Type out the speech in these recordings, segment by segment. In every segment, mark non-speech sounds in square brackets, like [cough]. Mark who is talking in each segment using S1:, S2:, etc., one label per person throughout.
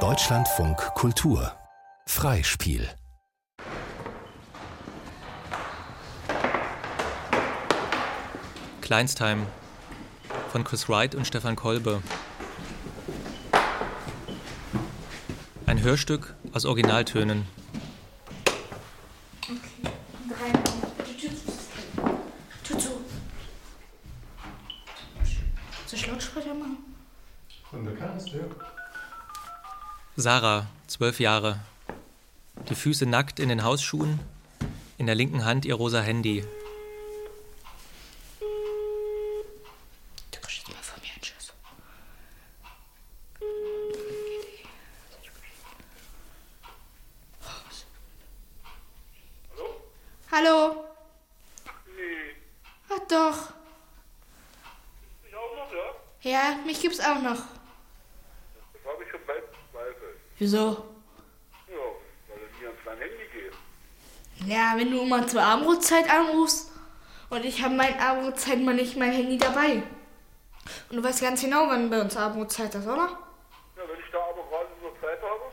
S1: Deutschlandfunk Kultur Freispiel
S2: Kleinstheim von Chris Wright und Stefan Kolbe. Ein Hörstück aus Originaltönen.
S3: Okay. Drei. Tut zu. Soll ich Lautsprecher machen?
S4: Von der kannst ja.
S2: Sarah, zwölf Jahre. Die Füße nackt in den Hausschuhen, in der linken Hand ihr rosa Handy.
S3: Du kriegst jetzt mal von mir einen Schuss. Hallo?
S5: Nee.
S3: Ach doch.
S5: Ich auch noch, ja?
S3: Ja, mich gibt's auch noch.
S5: Das habe ich schon bald Zweifel.
S3: Wieso?
S5: Ja, weil es nie ans dein Handy geht.
S3: Ja, wenn du immer Abendbrotzeit anrufst und ich habe meine Abendbrotzeit mal nicht mein Handy dabei. Und du weißt ganz genau, wann bei uns Abendbrotzeit ist, oder?
S5: Ja, wenn ich da aber gerade so Zeit habe,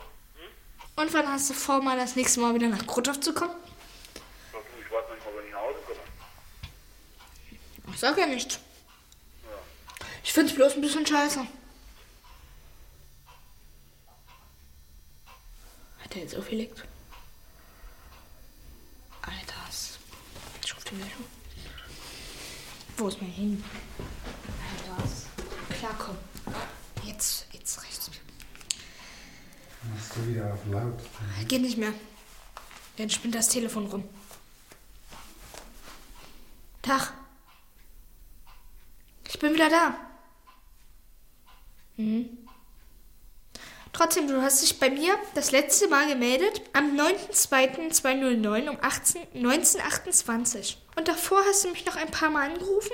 S3: Und wann hast du vor, mal das nächste Mal wieder nach Kruthoff zu kommen?
S5: ja, du, ich weiß nicht mal, wenn ich nach Hause komme.
S3: Ich sag ja nichts. Ich find's bloß ein bisschen scheiße. Hat er jetzt aufgelegt? Alter, was- an. Wo ist mein Handy? Alter, was? Klar, komm. Jetzt, jetzt reicht's mir.
S4: Machst du wieder auf laut.
S3: Geht nicht mehr. Dann spinnt das Telefon rum. Tag. Ich bin wieder da. Mhm. Trotzdem, du hast dich bei mir das letzte Mal gemeldet am 9.2.209 um 18, 1928. Und davor hast du mich noch ein paar Mal angerufen.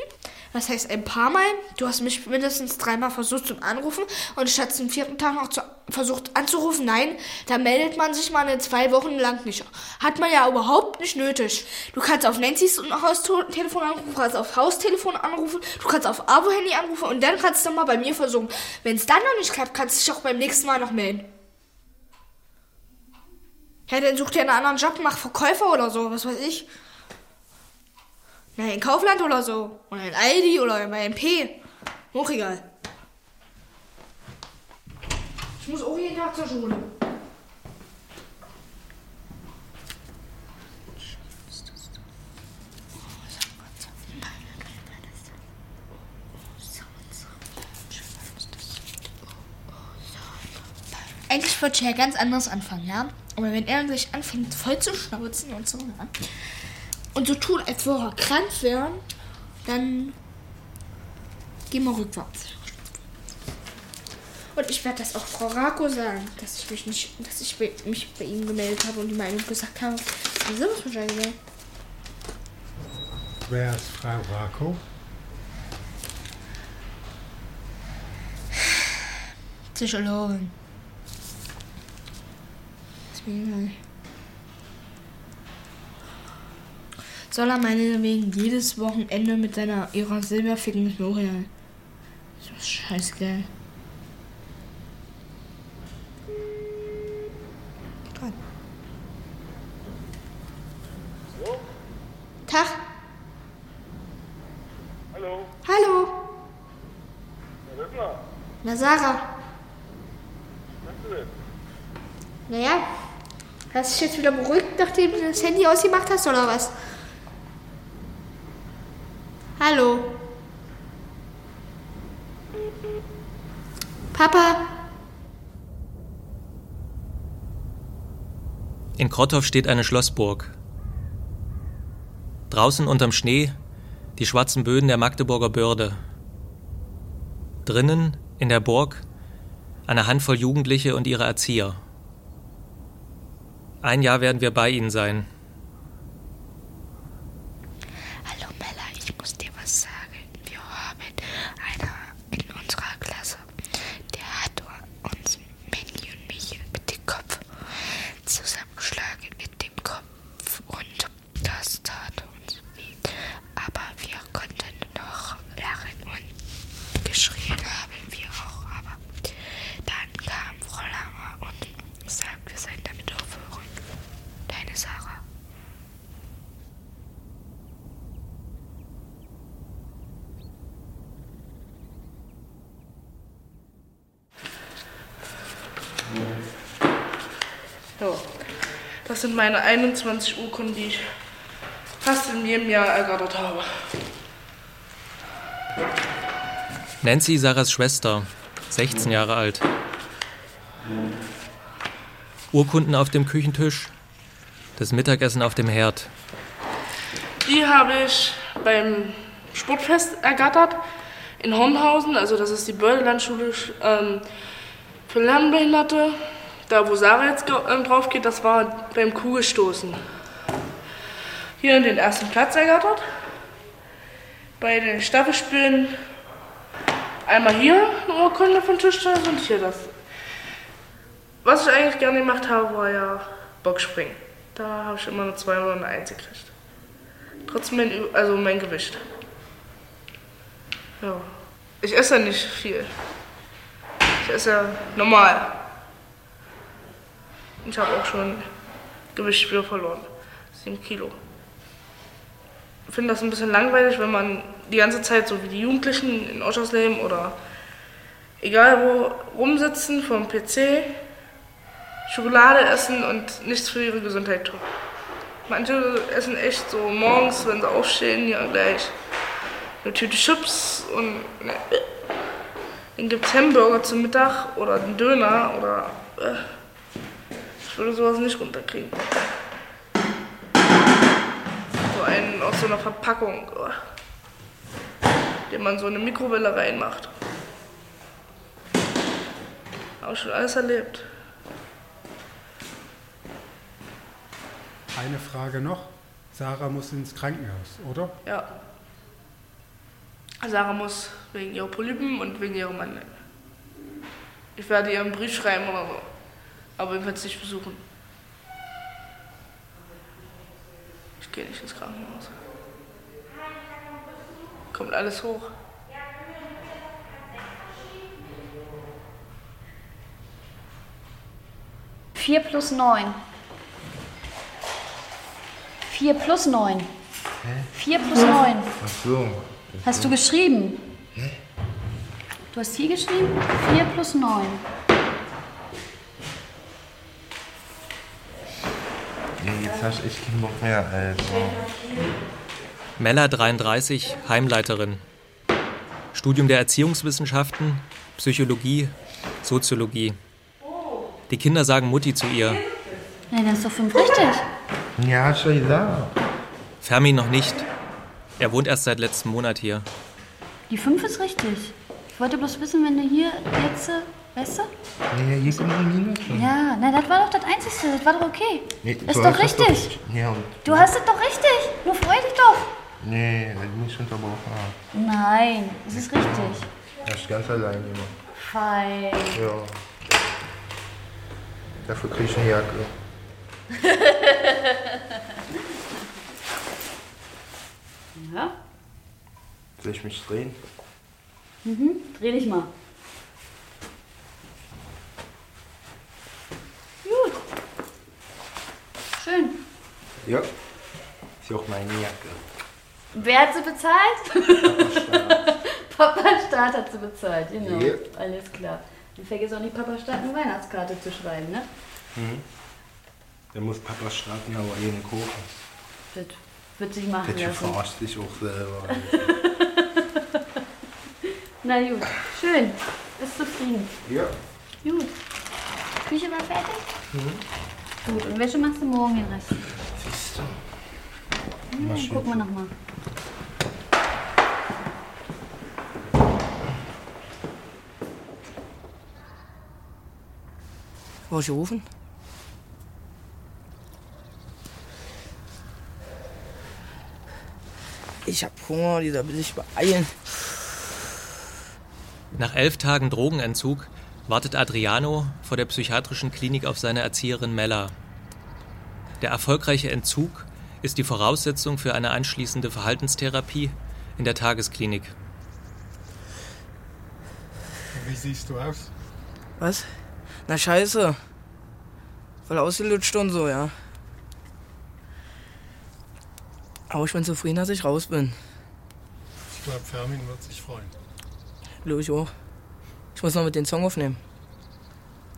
S3: Was heißt ein paar Mal? Du hast mich mindestens dreimal versucht zu anrufen und statt zum vierten Tag noch zu, versucht anzurufen. Nein, da meldet man sich mal eine zwei Wochen lang nicht. Hat man ja überhaupt nicht nötig. Du kannst auf Nancy's Haustelefon anrufen, du kannst auf Haustelefon anrufen, du kannst auf Abo-Handy anrufen und dann kannst du mal bei mir versuchen. Wenn es dann noch nicht klappt, kannst du dich auch beim nächsten Mal noch melden. Ja, dann such dir einen anderen Job, mach Verkäufer oder so, was weiß ich. Na, in Kaufland oder so. Oder in Aldi oder bei MP. Auch egal. Ich muss auch jeden Tag zur Schule. Eigentlich wollte ich ja ganz anders anfangen, ja? Aber wenn er sich anfängt voll zu schnauzen und so, ja? Und so tun, als würde er krank wären, dann gehen wir rückwärts. Und ich werde das auch Frau Rako sagen, dass ich mich nicht, dass ich bei- mich bei ihm gemeldet habe und die Meinung gesagt habe. Wieso mir schon gesagt?
S4: Wer ist Frau Rako?
S3: Psychologin. Ist egal. Soll er meinetwegen jedes Wochenende mit seiner ihrer Silberficken mit L'Oreal? So scheißegal. Dran. Tag.
S5: Hallo?
S3: Hallo.
S5: Wer ist da?
S3: Na Sarah.
S5: Was denn?
S3: Naja, hast du dich jetzt wieder beruhigt, nachdem du das Handy ausgemacht hast, oder was? Hallo? Papa?
S2: In Krottow steht eine Schlossburg. Draußen unterm Schnee die schwarzen Böden der Magdeburger Börde. Drinnen in der Burg eine Handvoll Jugendliche und ihre Erzieher. Ein Jahr werden wir bei ihnen sein.
S3: Hallo Mella, ich muss dir was sagen. Wir haben einer in unserer Klasse, der hat uns Mandy und mich mit dem Kopf zusammengeschlagen mit dem Kopf und das tat uns weh. Aber wir konnten noch lachen und geschrien haben wir auch. Aber
S6: Das sind meine 21 Urkunden, die ich fast in jedem Jahr ergattert habe.
S2: Nancy, Sarahs Schwester, 16 Jahre alt. Urkunden auf dem Küchentisch, das Mittagessen auf dem Herd.
S6: Die habe ich beim Sportfest ergattert in Hornhausen, also das ist die Bördelandschule ähm, für Lernbehinderte. Da, wo Sarah jetzt ähm, drauf geht, das war beim Kugelstoßen. Hier in den ersten Platz ergattert. Bei den Staffelspielen einmal hier eine Urkunde von Tischtennis und hier das. Was ich eigentlich gerne gemacht habe, war ja Boxspringen. Da habe ich immer eine 2 oder eine 1 gekriegt. Trotzdem mein, also mein Gewicht. Ja. Ich esse ja nicht viel. Ich esse ja normal. Ich habe auch schon Gewicht wieder verloren. 7 Kilo. Ich finde das ein bisschen langweilig, wenn man die ganze Zeit so wie die Jugendlichen in Oschersleben oder egal wo rumsitzen vom PC, Schokolade essen und nichts für ihre Gesundheit tun. Manche essen echt so morgens, wenn sie aufstehen, ja gleich eine Tüte Chips und ne, dann gibt es Hamburger zum Mittag oder einen Döner oder äh, würde sowas nicht runterkriegen. So einen aus so einer Verpackung, äh, den man so in eine Mikrowelle reinmacht. Habe ich schon alles erlebt.
S4: Eine Frage noch. Sarah muss ins Krankenhaus, oder?
S6: Ja. Sarah muss wegen ihrer Polypen und wegen ihrem Mann. Ich werde ihr einen Brief schreiben oder so. Aber jedenfalls nicht besuchen. Ich gehe nicht ins Krankenhaus. Kommt alles hoch.
S7: Vier plus neun. Vier plus neun. Vier plus neun.
S8: Ach so.
S7: Hast du geschrieben? Du hast hier geschrieben? Vier plus neun.
S8: Ja, jetzt hast du echt keinen Bock mehr, Alter.
S2: Mella 33, Heimleiterin. Studium der Erziehungswissenschaften, Psychologie, Soziologie. Die Kinder sagen Mutti zu ihr.
S7: Nein, dann ist doch fünf richtig.
S8: Ja, hast du gesagt.
S2: Fermi noch nicht. Er wohnt erst seit letztem Monat hier.
S7: Die fünf ist richtig. Ich wollte bloß wissen, wenn du hier jetzt, weißt du?
S8: Ja, hier kommt ein Minus.
S7: Ja, na, das war doch das Einzige. Das war doch okay.
S8: Nee,
S7: ist doch
S8: das
S7: richtig.
S8: Doch, ja, und.
S7: Du hast es doch richtig. Nur freu dich doch.
S8: Nee, also mich unterbrochen.
S7: Nein, es ist richtig.
S8: Das ist ganz allein immer.
S7: Fein.
S8: Ja. Dafür krieg ich eine Jacke. [laughs]
S7: Ja?
S8: Soll ich mich drehen?
S7: Mhm. Dreh dich mal. Gut. Schön.
S8: Ja. Ist ja auch meine Jacke.
S7: Wer hat sie bezahlt? Papa Staat [laughs] hat sie bezahlt, genau.
S8: Ja.
S7: Alles klar. Und vergiss auch nicht, Papa Staat eine Weihnachtskarte zu schreiben, ne?
S8: Mhm. Dann muss Papa starten, aber hier eine Kuchen.
S7: Das wird sich machen lassen.
S8: verarscht sich auch selber. [laughs]
S7: Na gut, schön. Bist zufrieden.
S8: ja.
S7: Gut. Küche war fertig?
S8: Mhm.
S7: Gut, und Wäsche machst du morgen den Rest? Ja, dann gucken wir nochmal.
S6: Wo ich rufen? Ich hab Hunger, dieser will sich beeilen.
S2: Nach elf Tagen Drogenentzug wartet Adriano vor der psychiatrischen Klinik auf seine Erzieherin Mella. Der erfolgreiche Entzug ist die Voraussetzung für eine anschließende Verhaltenstherapie in der Tagesklinik.
S4: Wie siehst du aus?
S6: Was? Na scheiße. Voll ausgelutscht und so, ja. Aber ich bin zufrieden, dass ich raus bin.
S4: Ich glaube, Fermin wird sich freuen.
S6: Glaube ich auch. Ich muss noch mit den Song aufnehmen.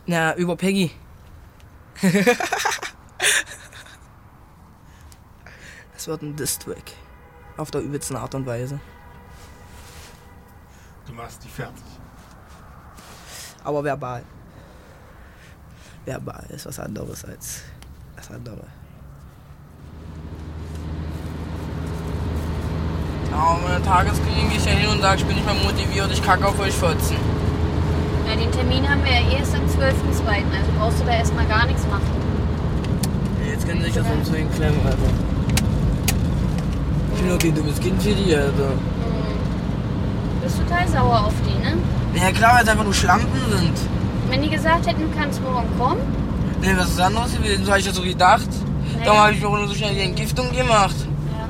S6: Na, über Peggy. [laughs]
S9: Es wird ein Distrack. Auf der übelsten Art und Weise.
S4: Du machst die fertig.
S9: Aber verbal. Verbal ist was anderes als das andere. Ja, meine Tagesklinik gehe ich ja hin und sage, ich bin nicht mehr motiviert, ich kacke auf euch Fotzen.
S7: Na, den Termin haben wir ja erst am 12.02. Also brauchst du da erstmal gar nichts machen.
S9: Jetzt können sie sich das um zu klemmen, Alter. Ich bin doch kein dummes Kind für die, Alter.
S7: Du bist total sauer auf die, ne?
S9: Ja klar, weil es einfach nur Schlampen sind.
S7: Wenn die gesagt hätten, du kannst morgen kommen,
S9: Nee, was ist anderes gewesen? So habe ich das so gedacht. Darum habe ich mir auch nur so schnell die Entgiftung gemacht.
S7: Ja,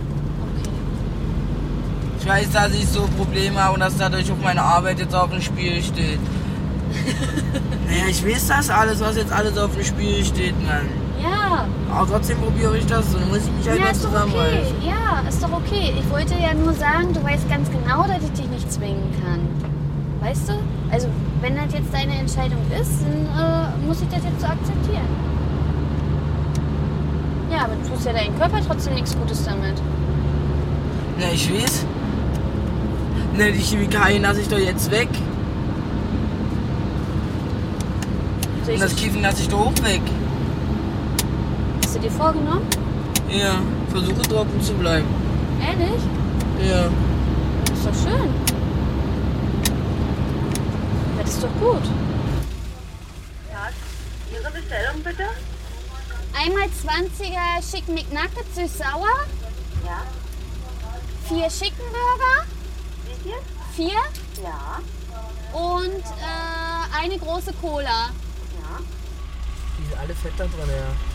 S9: Ich weiß, dass ich so Probleme habe und dass dadurch auch meine Arbeit jetzt auf dem Spiel steht. [laughs] naja, ich weiß das alles, was jetzt alles auf dem Spiel steht, Mann.
S7: Ja.
S9: Aber trotzdem probiere ich das und dann muss ich mich halt
S7: Ja, ist doch okay. Ja, ist doch okay. Ich wollte ja nur sagen, du weißt ganz genau, dass ich dich nicht zwingen kann. Weißt du? Also, wenn das jetzt deine Entscheidung ist, dann äh, muss ich das jetzt so akzeptieren. Ja, aber du tust ja deinem Körper trotzdem nichts Gutes damit.
S9: Na, ich weiß. Ne, die Chemikalien lasse ich doch jetzt weg. Und das Kiffen lasse ich doch auch weg.
S7: Hast du dir vorgenommen?
S9: Ja, versuche trocken zu bleiben.
S7: Ehrlich?
S9: Ja.
S7: Das ist doch schön. Das ist doch gut.
S10: Ihre Bestellung bitte?
S7: Einmal 20er Chicken McNuggets süß-sauer.
S10: Ja.
S7: Vier Chicken Burger.
S10: Wie viel?
S7: Vier.
S10: Ja.
S7: Und äh, eine große Cola.
S10: Ja.
S9: Die sind alle fett da drin, ja.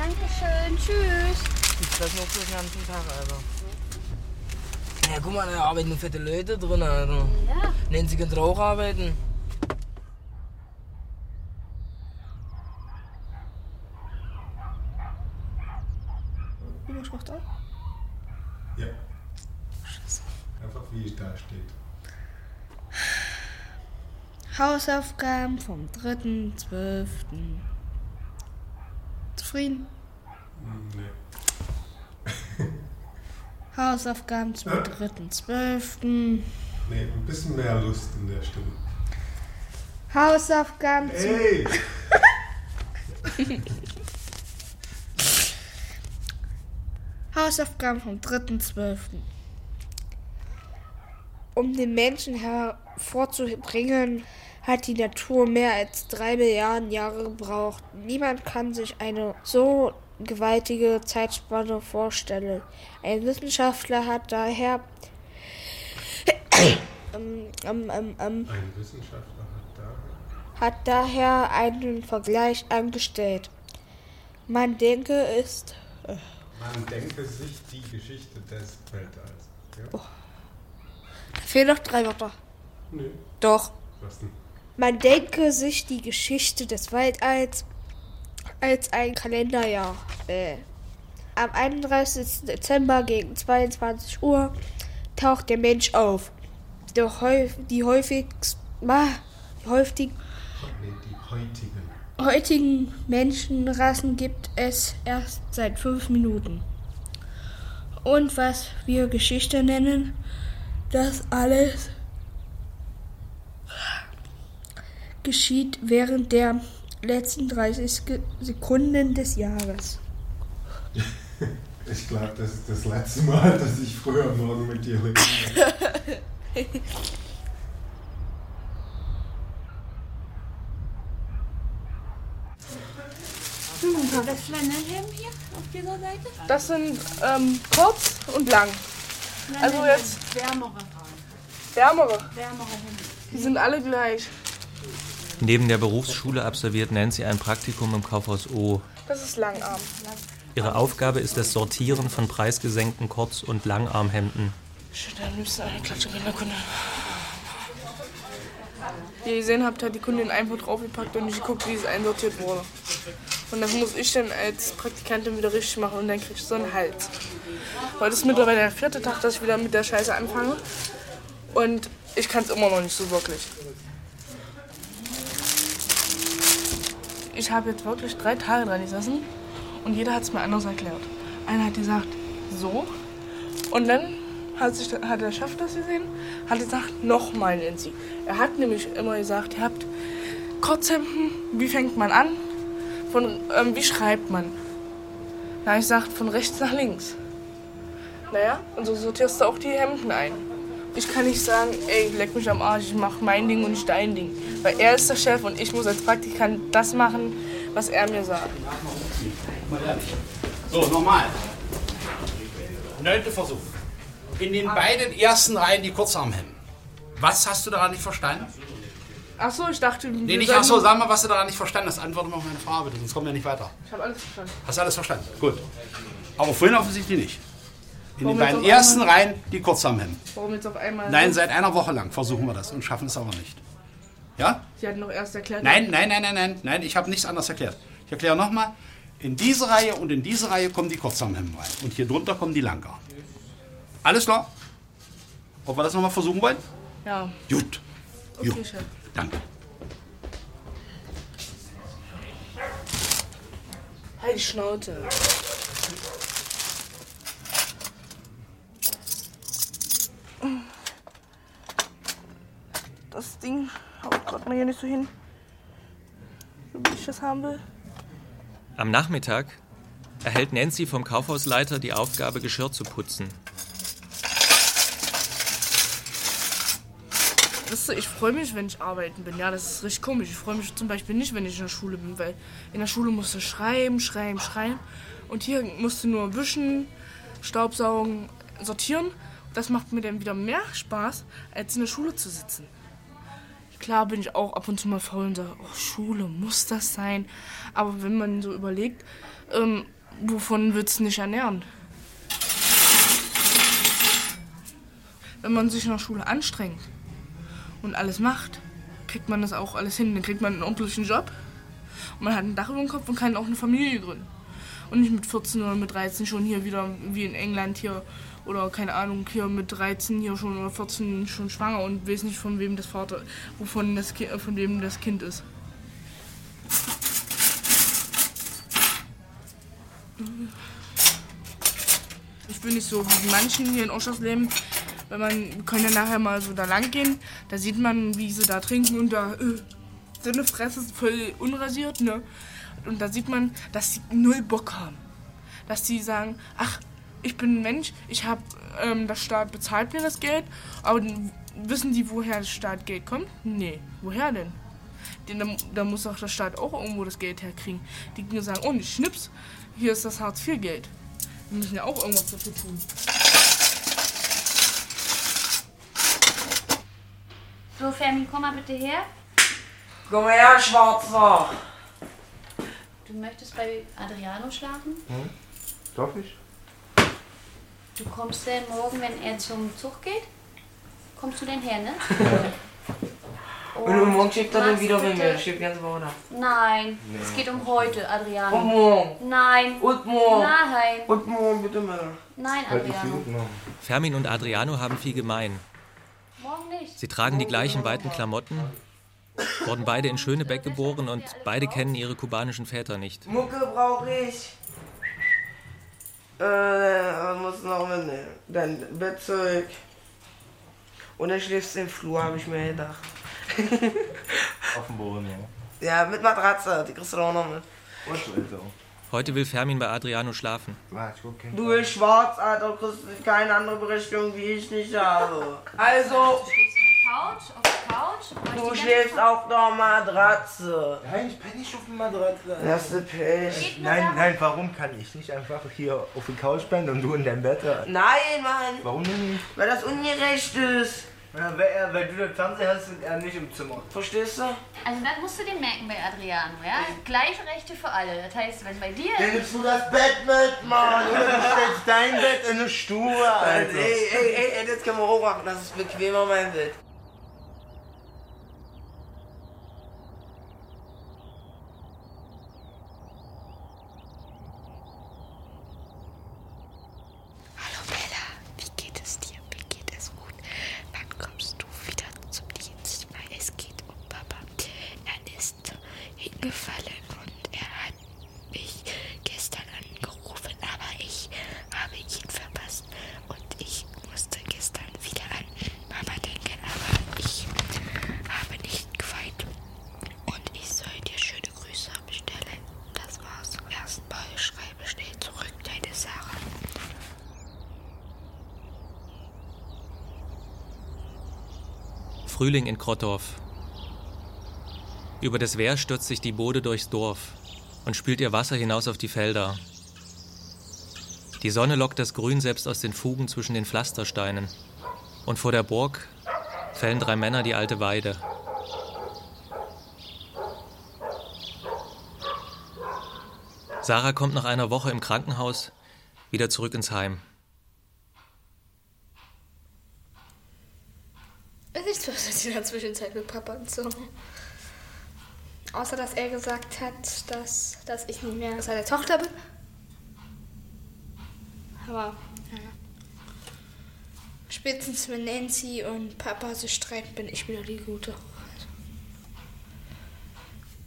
S7: Dankeschön. Tschüss.
S9: Die fressen auch so den ganzen Tag, Alter. Ja, guck mal, da arbeiten nur fette Leute drin, Alter.
S7: Ja.
S9: Nennen sie können auch arbeiten.
S3: Überschrift auch?
S8: Ja. Einfach wie es da steht.
S3: Hausaufgaben vom 3.12. Zufrieden?
S8: Nee.
S3: Hausaufgaben zum 3.12.
S8: Nee, ein bisschen mehr Lust in der Stimme.
S3: Hausaufgaben zum...
S8: Ey! [laughs]
S3: Hausaufgaben vom 3.12. Um den Menschen hervorzubringen, hat die Natur mehr als drei Milliarden Jahre gebraucht. Niemand kann sich eine so gewaltige Zeitspanne vorstellen. Ein Wissenschaftler hat daher ähm, ähm, ähm,
S8: Ein Wissenschaftler hat da.
S3: hat daher einen Vergleich angestellt. Man denke ist
S8: Man denke sich die Geschichte des Weltalls. Ja?
S3: Da fehlen noch drei Wörter.
S8: Nö.
S3: Doch.
S8: Was denn?
S3: Man denke sich die Geschichte des Weltalls als ein Kalenderjahr. Äh. Am 31. Dezember gegen 22 Uhr taucht der Mensch auf. Die häufigst, ah, die häufig,
S8: Nee, die heutigen.
S3: heutigen Menschenrassen gibt es erst seit fünf Minuten. Und was wir Geschichte nennen, das alles geschieht während der letzten 30 Ge- Sekunden des Jahres.
S8: Ich glaube, das ist das letzte Mal, dass ich früher am Morgen mit dir rede.
S10: Was für eine Helm hier auf dieser Seite?
S6: Das sind ähm, kurz und lang. Also jetzt
S10: Wärmere.
S6: wärmere.
S10: Wärmere Hemden.
S6: Die sind alle gleich.
S2: Neben der Berufsschule absolviert Nancy ein Praktikum im Kaufhaus O.
S6: Das ist Langarm.
S2: Ihre Aufgabe ist das Sortieren von preisgesenkten Kurz- und Langarmhemden.
S6: Shit, am liebsten eine Klatsche in der Kunde. Wie ihr gesehen habt, hat die Kundin einfach draufgepackt und nicht geguckt, wie es einsortiert wurde. Und das muss ich dann als Praktikantin wieder richtig machen und dann krieg ich so einen Hals. Heute ist mittlerweile der vierte Tag, dass ich wieder mit der Scheiße anfange. Und ich kann es immer noch nicht so wirklich. Ich habe jetzt wirklich drei Tage dran gesessen Und jeder hat es mir anders erklärt. Einer hat gesagt, so. Und dann hat, sich, hat der Chef das gesehen, hat gesagt, nochmal Nancy. Er hat nämlich immer gesagt, ihr habt Kurzhemden, wie fängt man an? Von, ähm, wie schreibt man? Na, ich gesagt, von rechts nach links. Naja, und so sortierst du auch die Hemden ein. Ich kann nicht sagen, ey, leck mich am Arsch, ich mach mein Ding und nicht dein Ding. Weil er ist der Chef und ich muss als Praktikant das machen, was er mir sagt.
S11: So, nochmal. Neunter Versuch. In den beiden ersten Reihen die Kurzarmhemden. Was hast du daran nicht verstanden?
S6: Ach so, ich dachte,
S11: Nee, nicht ach so, sag mal, was du daran nicht verstanden hast. Antworte mal auf meine Frage, bitte, sonst kommen wir nicht weiter.
S6: Ich habe alles verstanden.
S11: Hast du alles verstanden? Gut. Aber vorhin offensichtlich nicht. In
S6: Warum
S11: den beiden ersten
S6: einmal-
S11: Reihen die Kurzarmhemden.
S6: Warum jetzt auf einmal?
S11: Nein, seit einer Woche lang versuchen wir das und schaffen es aber nicht. Ja?
S6: Sie hatten doch erst erklärt.
S11: Nein, nein, nein, nein, nein, nein, ich habe nichts anderes erklärt. Ich erkläre nochmal. In diese Reihe und in diese Reihe kommen die Kurzarmhemden rein. Und hier drunter kommen die Langarm. Alles klar? Ob wir das nochmal versuchen wollen?
S6: Ja.
S11: Gut.
S6: Okay, Chef.
S11: Danke.
S6: Halt die Schnauze. Das Ding haut gerade mal hier nicht so hin. Wie ich das haben will.
S2: Am Nachmittag erhält Nancy vom Kaufhausleiter die Aufgabe, Geschirr zu putzen.
S6: Wisst ihr, ich freue mich, wenn ich arbeiten bin. Ja, das ist richtig komisch. Ich freue mich zum Beispiel nicht, wenn ich in der Schule bin, weil in der Schule musst du schreiben, schreiben, schreiben. Und hier musst du nur wischen, Staubsaugen, sortieren. Das macht mir dann wieder mehr Spaß, als in der Schule zu sitzen. Klar bin ich auch ab und zu mal faul und sage, oh, Schule, muss das sein? Aber wenn man so überlegt, ähm, wovon wird es nicht ernähren? Wenn man sich in der Schule anstrengt und alles macht, kriegt man das auch alles hin. Dann kriegt man einen ordentlichen Job und man hat ein Dach über dem Kopf und kann auch eine Familie gründen. Und nicht mit 14 oder mit 13 schon hier wieder wie in England hier oder keine Ahnung, hier mit 13 hier schon oder 14 schon schwanger und weiß nicht von wem das Vater, wovon das Ki- äh, von wem das Kind ist. Ich bin nicht so wie manchen hier in Oschersleben. Wenn man, können ja nachher mal so da lang gehen, da sieht man, wie sie da trinken und da äh, so eine Fresse ist voll unrasiert, ne? Und da sieht man, dass sie null Bock haben. Dass sie sagen, ach, ich bin ein Mensch, ich habe, ähm, der Staat bezahlt mir das Geld, aber wissen die, woher das Staat Geld kommt? Nee, woher denn? Denn da, da muss auch der Staat auch irgendwo das Geld herkriegen. Die können sagen, oh, nicht Schnips, hier ist das Hartz-IV-Geld. Wir müssen ja auch irgendwas dafür tun.
S7: So, Fermin, komm mal bitte her.
S9: Komm mal her, Schwarzer.
S7: Du möchtest bei Adriano schlafen?
S12: Hm? Darf ich?
S7: Du kommst denn morgen, wenn er zum Zug geht? Kommst du denn her, ne? [laughs]
S9: Und morgen schickt er
S7: machst
S9: wieder mit mir. Schickt die ganze Woche nach.
S7: Nein,
S9: Nee.
S7: es geht um heute, Adriano.
S9: Und morgen.
S7: Nein.
S9: Und morgen.
S7: Nein.
S9: Und morgen bitte mal.
S7: Nein, Adriano.
S12: Noch.
S2: Fermin und Adriano haben viel gemein.
S7: Morgen nicht.
S2: Sie tragen die gleichen weiten Klamotten, wurden beide in Schönebeck geboren und beide kennen ihre kubanischen Väter nicht.
S9: Mucke brauche ich. Äh, was musst du noch mitnehmen? Dein Bettzeug. Und dann schläfst du im Flur, habe ich mir gedacht. [laughs]
S12: Auf dem Boden, ja.
S9: Ja, mit Matratze, die kriegst du auch noch mit.
S12: Und so ist.
S2: Heute will Fermin bei Adriano schlafen.
S9: Du bist schwarz, Alter, kriegst keine andere Berechtigung, wie ich nicht habe. Also,
S7: Couch, auf der Couch.
S9: du schläfst auf der Matratze.
S12: Nein, ich bin nicht auf der Matratze.
S9: Das ist Pech.
S12: Nein, nein, warum kann ich nicht einfach hier auf der Couch pennen und du in deinem Bett?
S9: Nein, Mann,
S12: Warum denn nicht?
S9: weil das ungerecht ist.
S12: Ja, weil, er, weil du den Fernseher hast und er nicht im Zimmer.
S9: Verstehst du?
S7: Also das musst du dir merken bei Adriano, ja? Gleiche Rechte für alle. Das heißt, wenn bei dir...
S12: Dann nimmst du das Bett mit, Mann. Oder du stellst dein Bett in eine Stube, [laughs]
S9: Ey,
S12: Alter.
S9: ey, ey, ey, das können wir hochmachen, das ist bequemer, mein Bett.
S13: Hallo Bella, wie geht es dir? Wie geht es gut? Wann kommst du wieder zum Dienst? Weil es geht um Papa. Er ist hingefallen und er hat mich gestern
S2: Frühling in Krottorf. Über das Wehr stürzt sich die Bode durchs Dorf und spült ihr Wasser hinaus auf die Felder. Die Sonne lockt das Grün selbst aus den Fugen zwischen den Pflastersteinen. Und vor der Burg fällen drei Männer die alte Weide. Sarah kommt nach einer Woche im Krankenhaus wieder zurück ins Heim.
S3: In der Zwischenzeit mit Papa und so. Außer, dass er gesagt hat, dass, dass ich nicht mehr seine Tochter bin. Aber, ja. Spätestens wenn Nancy und Papa sich streiten, bin ich wieder die Gute.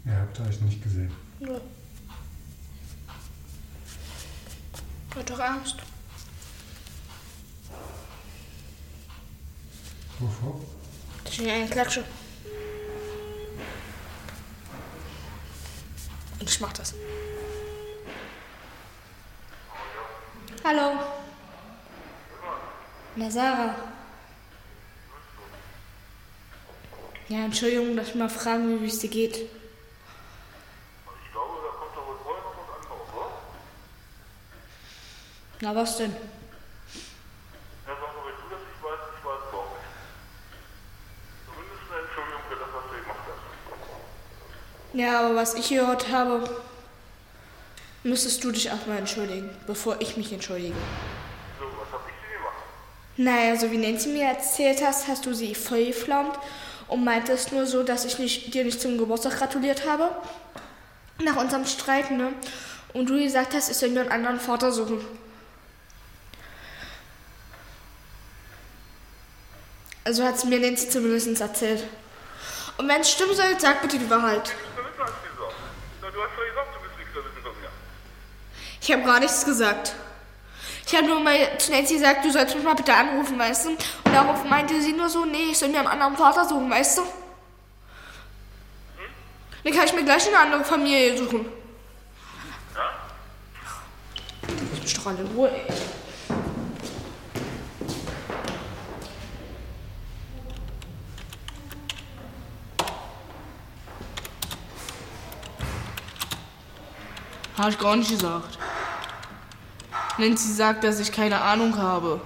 S8: Ihr habt euch nicht gesehen.
S3: Ja. Hat doch Angst.
S8: Wovor?
S3: Ist nicht eine Klatsche. Und ich mach das. Hallo. Na, Sarah. Ja, Entschuldigung, dass ich mal fragen wie es dir geht.
S5: Ich glaube, da kommt doch wohl vorher noch was anderes, oder?
S3: Na, was denn?
S5: Ja, sag mal, wenn du das nicht weißt, ich weiß es auch nicht. Zumindest eine Entschuldigung für das, was du gemacht hast.
S3: Ja, aber was ich gehört habe, müsstest du dich erstmal entschuldigen, bevor ich mich entschuldige.
S5: So, was hab ich denn gemacht?
S3: Naja, so wie Nancy mir erzählt hast, hast du sie voll geflaumt und meintest nur so, dass ich nicht, dir nicht zum Geburtstag gratuliert habe. Nach unserem Streit, ne? Und du gesagt hast, ich soll mir einen anderen Vater suchen. Also hat es mir Nancy zumindest erzählt. Und wenn es stimmen soll, sag bitte die Wahrheit.
S5: Du hast doch gesagt, du bist nichts wissen von mir.
S3: Ich habe gar nichts gesagt. Ich habe nur mal zu Nancy gesagt, du sollst mich mal bitte anrufen, weißt du? Und darauf meinte sie nur so, nee, ich soll mir einen anderen Vater suchen, weißt du? Dann kann ich mir gleich eine andere Familie suchen. Ich bin doch alle in Ruhe, ey.
S6: Habe ich gar nicht gesagt. Nancy sagt, dass ich keine Ahnung habe.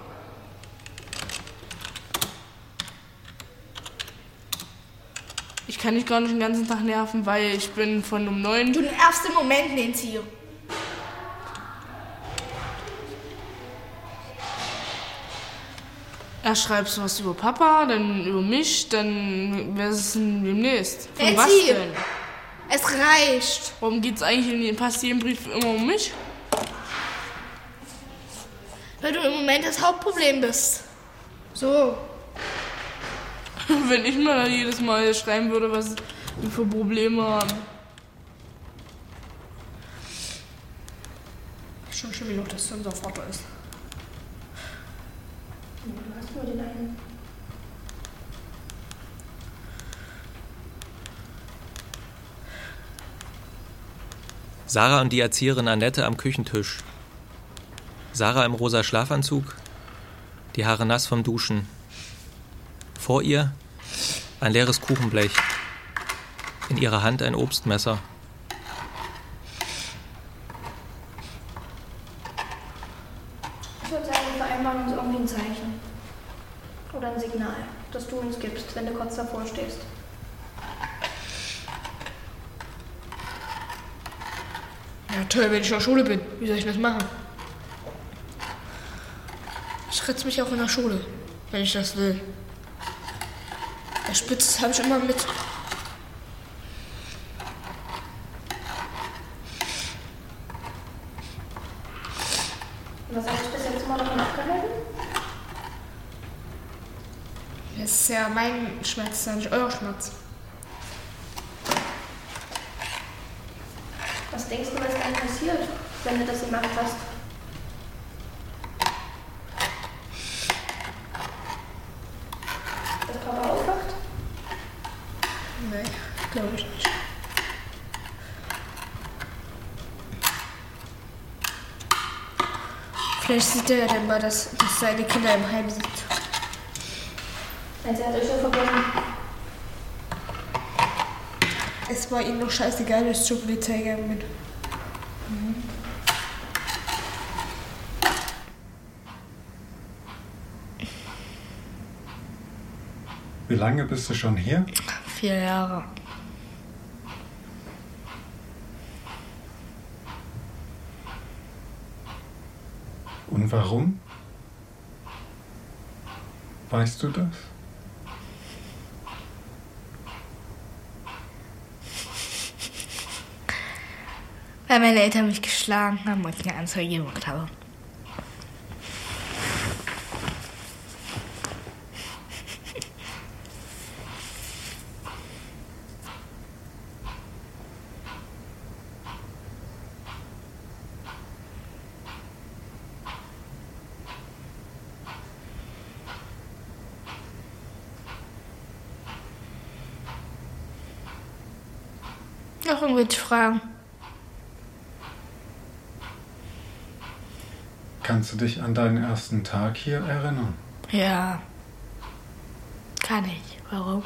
S6: Ich kann dich gar nicht den ganzen Tag nerven, weil ich bin von um neun.
S3: Du, den ersten Moment, Nancy.
S6: Erst schreibst du was über Papa, dann über mich, dann wer ist es denn demnächst? Von was
S3: Nancy!
S6: denn?
S3: Es reicht.
S6: Warum geht's eigentlich in den Pastienbrief immer um mich?
S3: Weil du im Moment das Hauptproblem bist. So. [laughs]
S6: Wenn ich mir dann jedes Mal schreiben würde, was wir für Probleme haben.
S3: Schon schon genug, dass du unser Vater ist. Du hast nur den einen.
S2: Sarah und die Erzieherin Annette am Küchentisch. Sarah im rosa Schlafanzug, die Haare nass vom Duschen. Vor ihr ein leeres Kuchenblech. In ihrer Hand ein Obstmesser.
S14: Ich würde sagen, wir vereinbaren uns irgendwie ein Zeichen. Oder ein Signal, das du uns gibst, wenn du kurz davor stehst.
S3: Toll, wenn ich in der Schule bin. Wie soll ich das machen? Ich ritze mich auch in der Schule, wenn ich das will. Der Spitz habe ich immer mit.
S14: Was habe ich bis jetzt immer davon abgehalten?
S3: Das ist ja mein Schmerz, das ist nicht euer Schmerz.
S14: Was denkst du, was dann passiert, wenn du das gemacht hast? Dass Papa aufwacht?
S3: Nee, glaube ich nicht. Vielleicht sieht er ja dann mal, dass, dass seine Kinder im Heim sind.
S14: Du, er hat euch ja vergessen?
S3: es war ihnen doch scheißegal, dass ich zur Polizei gegangen bin.
S8: Lange bist du schon hier?
S3: Vier Jahre.
S8: Und warum? Weißt du das?
S3: Weil meine Eltern mich geschlagen haben und ich eine Anzeige gemacht habe. Noch irgendwelche Fragen?
S8: Kannst du dich an deinen ersten Tag hier erinnern?
S3: Ja. Kann ich. Warum?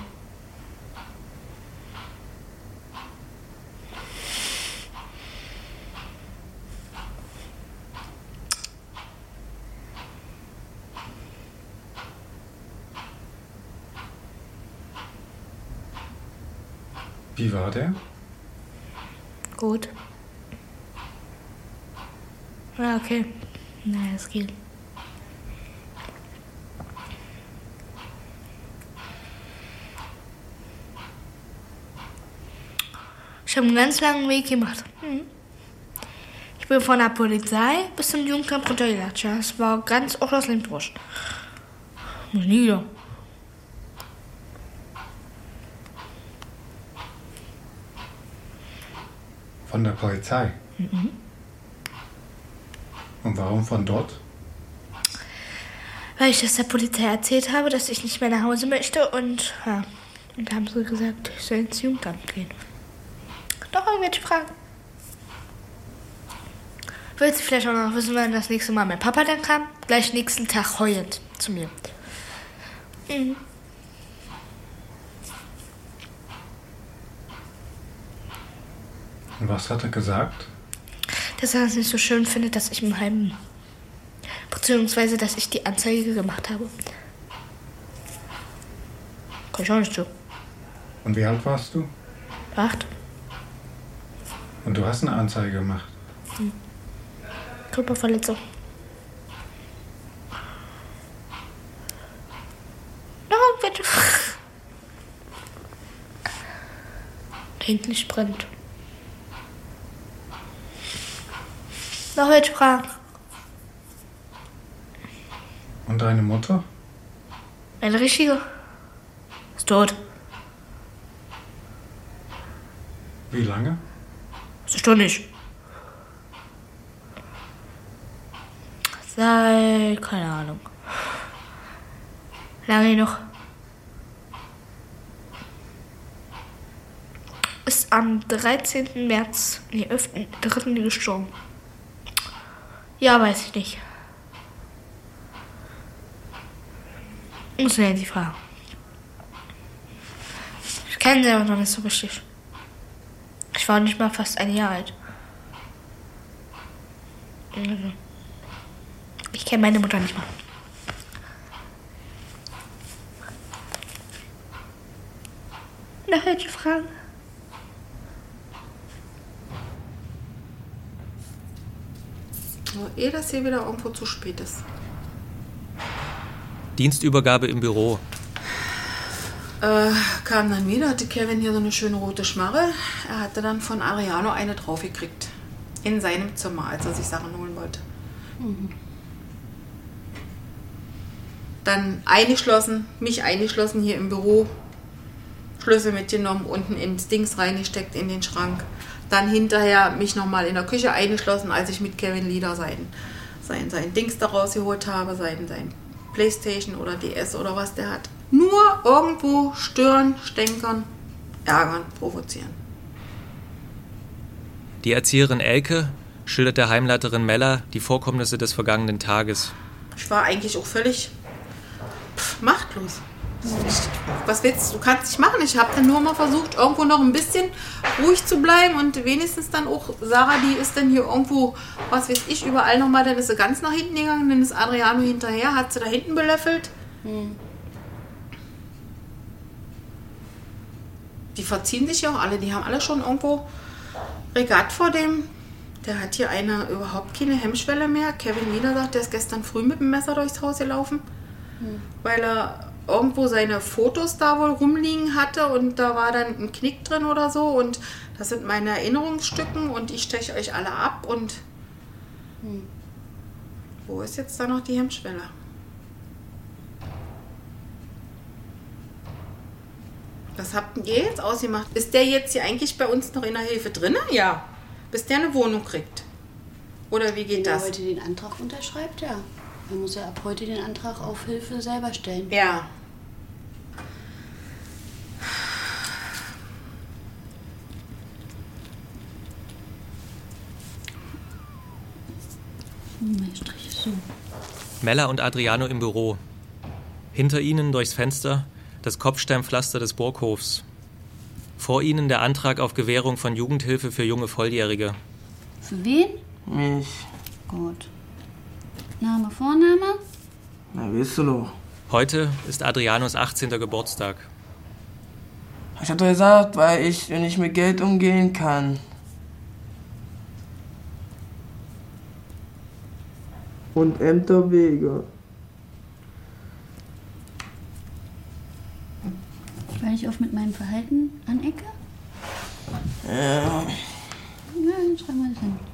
S8: Wie war der?
S3: Gut. Ja, okay. Naja, es geht. Ich habe einen ganz langen Weg gemacht. Mhm. Ich bin von der Polizei bis zum Jugendcamp runtergelatscht. Ja, es war ganz auch aus Lindbrusch. Noch
S8: Von der Polizei.
S3: Mhm.
S8: Und warum von dort?
S3: Weil ich das der Polizei erzählt habe, dass ich nicht mehr nach Hause möchte und ja, und da haben sie gesagt, ich soll ins Jugendamt gehen. Noch irgendwelche Fragen? Willst du vielleicht auch noch wissen, wann das nächste Mal mein Papa dann kam? Gleich nächsten Tag heulend zu mir. Mhm.
S8: Und was hat er gesagt?
S3: Dass er es nicht so schön findet, dass ich im Heim. Beziehungsweise, dass ich die Anzeige gemacht habe. Kann ich auch nicht so.
S8: Und wie alt warst du?
S3: Acht.
S8: Und du hast eine Anzeige gemacht.
S3: Hm. Körperverletzung. Da hinten [laughs] nicht brennt. Welche Fragen?
S8: Und deine Mutter?
S3: Eine richtige? Ist tot.
S8: Wie lange?
S3: Ist doch nicht. Seit, keine Ahnung. Lange noch. Ist am 13. März, nee, 11. 3. gestorben. Ja, weiß ich nicht. Muss ja die fragen. Ich kenne sie aber noch nicht so richtig. Ich war nicht mal fast ein Jahr alt. Also, Ich kenne meine Mutter nicht mal. Noch welche Fragen?
S15: Ehe das hier wieder irgendwo zu spät ist.
S2: Dienstübergabe im Büro.
S15: Äh, kam dann wieder, hatte Kevin hier so eine schöne rote Schmarre. Er hatte dann von Ariano eine draufgekriegt. In seinem Zimmer, als er sich Sachen holen wollte. Dann eingeschlossen, mich eingeschlossen hier im Büro. Schlüssel mitgenommen, unten ins Dings reingesteckt in den Schrank. Dann hinterher mich nochmal in der Küche eingeschlossen, als ich mit Kevin Lieder sein, sein, sein Dings da rausgeholt habe, sein, sein Playstation oder DS oder was der hat. Nur irgendwo stören, stänkern, ärgern, provozieren.
S2: Die Erzieherin Elke schildert der Heimleiterin Mella die Vorkommnisse des vergangenen Tages.
S15: Ich war eigentlich auch völlig machtlos. Was willst du? Du kannst nicht machen. Ich habe dann nur mal versucht, irgendwo noch ein bisschen ruhig zu bleiben und wenigstens dann auch, Sarah, die ist dann hier irgendwo, was weiß ich, überall nochmal, dann ist sie ganz nach hinten gegangen, dann ist Adriano hinterher, hat sie da hinten belöffelt. Die verziehen sich ja auch alle, die haben alle schon irgendwo Regat vor dem. Der hat hier eine überhaupt keine Hemmschwelle mehr. Kevin Wiener sagt, der ist gestern früh mit dem Messer durchs Haus gelaufen, weil er irgendwo seine Fotos da wohl rumliegen hatte und da war dann ein Knick drin oder so und das sind meine Erinnerungsstücken und ich steche euch alle ab und wo ist jetzt da noch die Hemmschwelle? Was habt ihr jetzt ausgemacht? Ist der jetzt hier eigentlich bei uns noch in der Hilfe drin? Ja. Bis der eine Wohnung kriegt. Oder wie geht
S7: Wenn er
S15: das?
S7: heute den Antrag unterschreibt, ja. Er muss ja ab heute den Antrag auf Hilfe selber stellen.
S15: Ja.
S7: Hm, Strich so.
S2: Mella und Adriano im Büro. Hinter ihnen durchs Fenster das Kopfsteinpflaster des Burghofs. Vor ihnen der Antrag auf Gewährung von Jugendhilfe für junge Volljährige.
S7: Für wen?
S12: Mich.
S7: Gut. Name, Vorname?
S12: Na, weißt du doch.
S2: Heute ist Adrianos 18. Geburtstag.
S12: Ich hab doch gesagt, weil ich, wenn ich mit Geld umgehen kann. Und Ämter Wege.
S7: Weil ich oft mit meinem Verhalten anecke?
S12: Ja.
S7: Ja, dann schreiben wir das hin.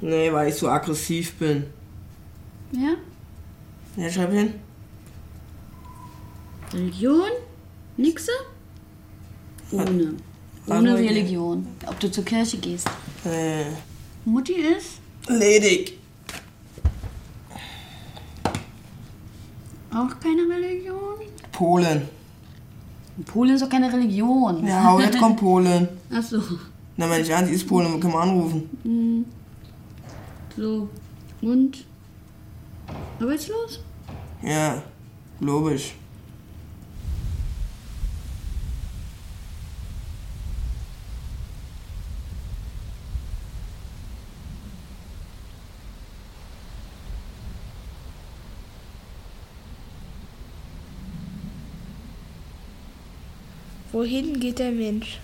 S12: Nee, weil ich so aggressiv bin.
S7: Ja?
S12: Ja, schreib hin.
S7: Religion? Nixe? Ohne. Ohne? Religion. Ob du zur Kirche gehst.
S12: Nee.
S7: Mutti ist?
S12: Ledig.
S7: Auch keine Religion?
S12: Polen.
S7: Polen ist doch keine Religion.
S12: Ja, heute kommt [laughs] Polen.
S7: Ach so.
S12: Na, wenn ich an, sie ist Polen, können wir anrufen.
S7: Hm. So. Und? Arbeitslos?
S12: Ja, logisch.
S3: Wohin geht der Mensch?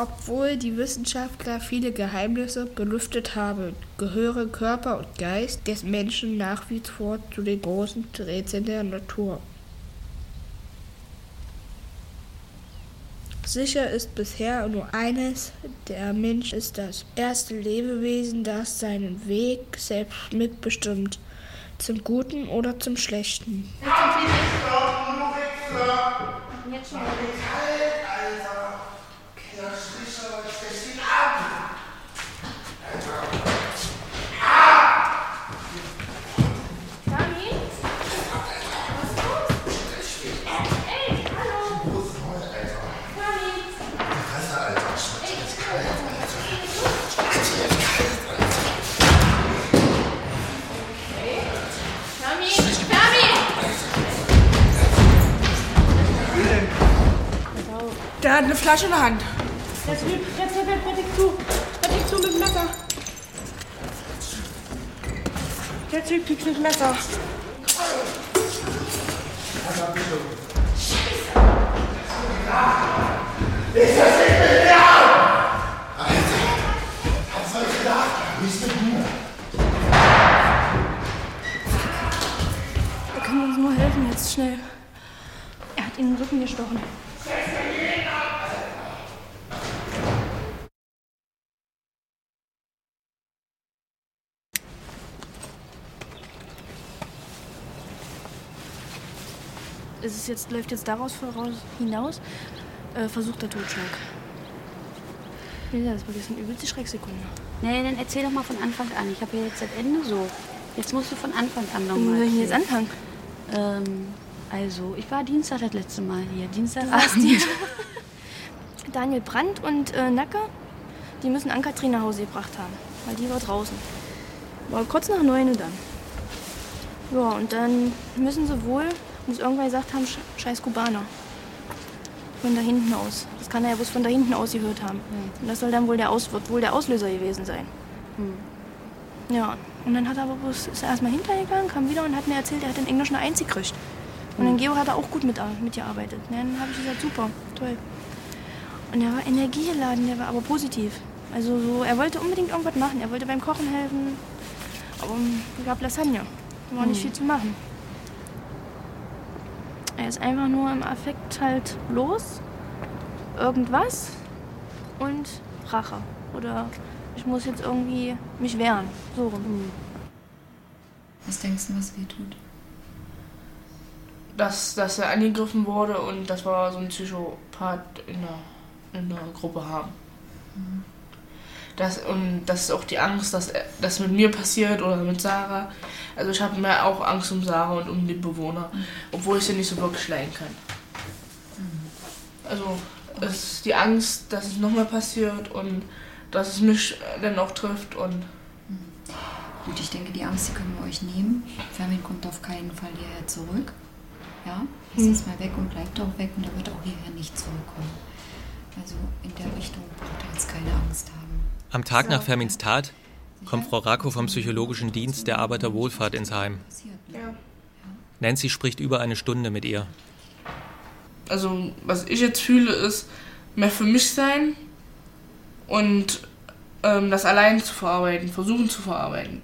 S3: Obwohl die Wissenschaftler viele Geheimnisse gelüftet haben, gehören Körper und Geist des Menschen nach wie vor zu den großen Rätseln der Natur. Sicher ist bisher nur eines, der Mensch ist das erste Lebewesen, das seinen Weg selbst mitbestimmt, zum Guten oder zum Schlechten.
S7: Jetzt schon.
S9: Hat eine Flasche in der Hand.
S6: Typ, der dich zu. Dich zu mit dem Messer. Der Typ kriegt mit dem Messer.
S14: Er kann uns nur helfen, jetzt schnell. Er hat ihn in den Rücken gestochen. Es ist jetzt, läuft jetzt daraus voraus, hinaus, äh, versuchter Totschlag. Ja, das war gestern übelste Schrecksekunde.
S7: Nee, dann erzähl doch mal von Anfang an. Ich habe ja jetzt das Ende so. Jetzt musst du von Anfang an
S14: Wo
S7: nochmal.
S14: soll ich denn jetzt anfangen?
S7: Ähm, also, ich war Dienstag das letzte Mal hier.
S14: Du
S7: Dienstagabend.
S14: warst die- [laughs] Daniel Brandt und äh, Nacke, die müssen Ann-Kathrin nach Hause gebracht haben, weil die war draußen. War kurz nach neun dann. Ja, und dann müssen sie wohl, muss irgendwann gesagt haben, Sch- scheiß Kubaner. Von da hinten aus. Das kann er ja bloß von da hinten aus gehört haben. Und das soll dann wohl der, aus, wohl der Auslöser gewesen sein. Ja, und dann hat er aber bloß, ist er erstmal hintergegangen, kam wieder und hat mir erzählt, er hat den Englisch eine Eins gekriegt. Und in Geo hat er auch gut mit, mitgearbeitet. Ja, dann habe ich gesagt, super, toll. Und er war energiegeladen, der war aber positiv. Also so, er wollte unbedingt irgendwas machen. Er wollte beim Kochen helfen. Aber es gab Lasagne. War nicht
S7: Hm.
S14: viel zu machen. Er ist einfach nur im Affekt halt los. Irgendwas. Und Rache. Oder ich muss jetzt irgendwie mich wehren. So rum.
S7: Was denkst du, was weh tut?
S6: Dass, dass er angegriffen wurde und dass wir so einen Psychopath in der, in der Gruppe haben. Das, und das ist auch die Angst, dass das mit mir passiert oder mit Sarah. Also ich habe mehr auch Angst um Sarah und um die Bewohner, obwohl ich sie nicht so wirklich leiden kann. Also es ist die Angst, dass es nochmal passiert und dass es mich dann auch trifft und
S7: Gut, ich denke, die Angst, die können wir euch nehmen. Fermin kommt auf keinen Fall hierher zurück. Ja, ist
S6: Hm.
S7: jetzt mal weg und bleibt auch weg und er wird auch hierher nicht zurückkommen. Also in der Richtung braucht er jetzt keine Angst haben.
S2: Am Tag nach Fermins Tat kommt Frau Rako vom psychologischen Dienst der Arbeiterwohlfahrt ins Heim.
S6: ja.
S2: Nancy spricht über eine Stunde mit ihr.
S6: also was ich jetzt fühle, ist mehr für mich sein und ähm, das allein zu verarbeiten, versuchen zu verarbeiten.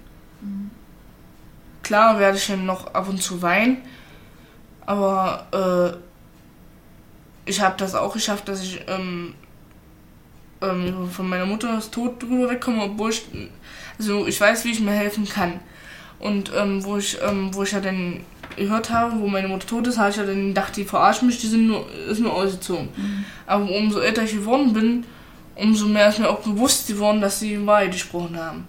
S6: Klar werde ich dann noch ab und zu weinen, aber äh, ich habe das auch geschafft, dass ich ähm, ähm, von meiner Mutters Tod drüber wegkomme, obwohl ich, also ich weiß, wie ich mir helfen kann. Und ähm, wo ich, ähm, wo ich ja dann gehört habe, wo meine Mutter tot ist, habe ich ja dann gedacht, die verarschen mich, die sind nur, ist nur ausgezogen. Aber umso älter ich geworden bin, umso mehr ist mir auch bewusst geworden, dass sie Wahrheit gesprochen haben.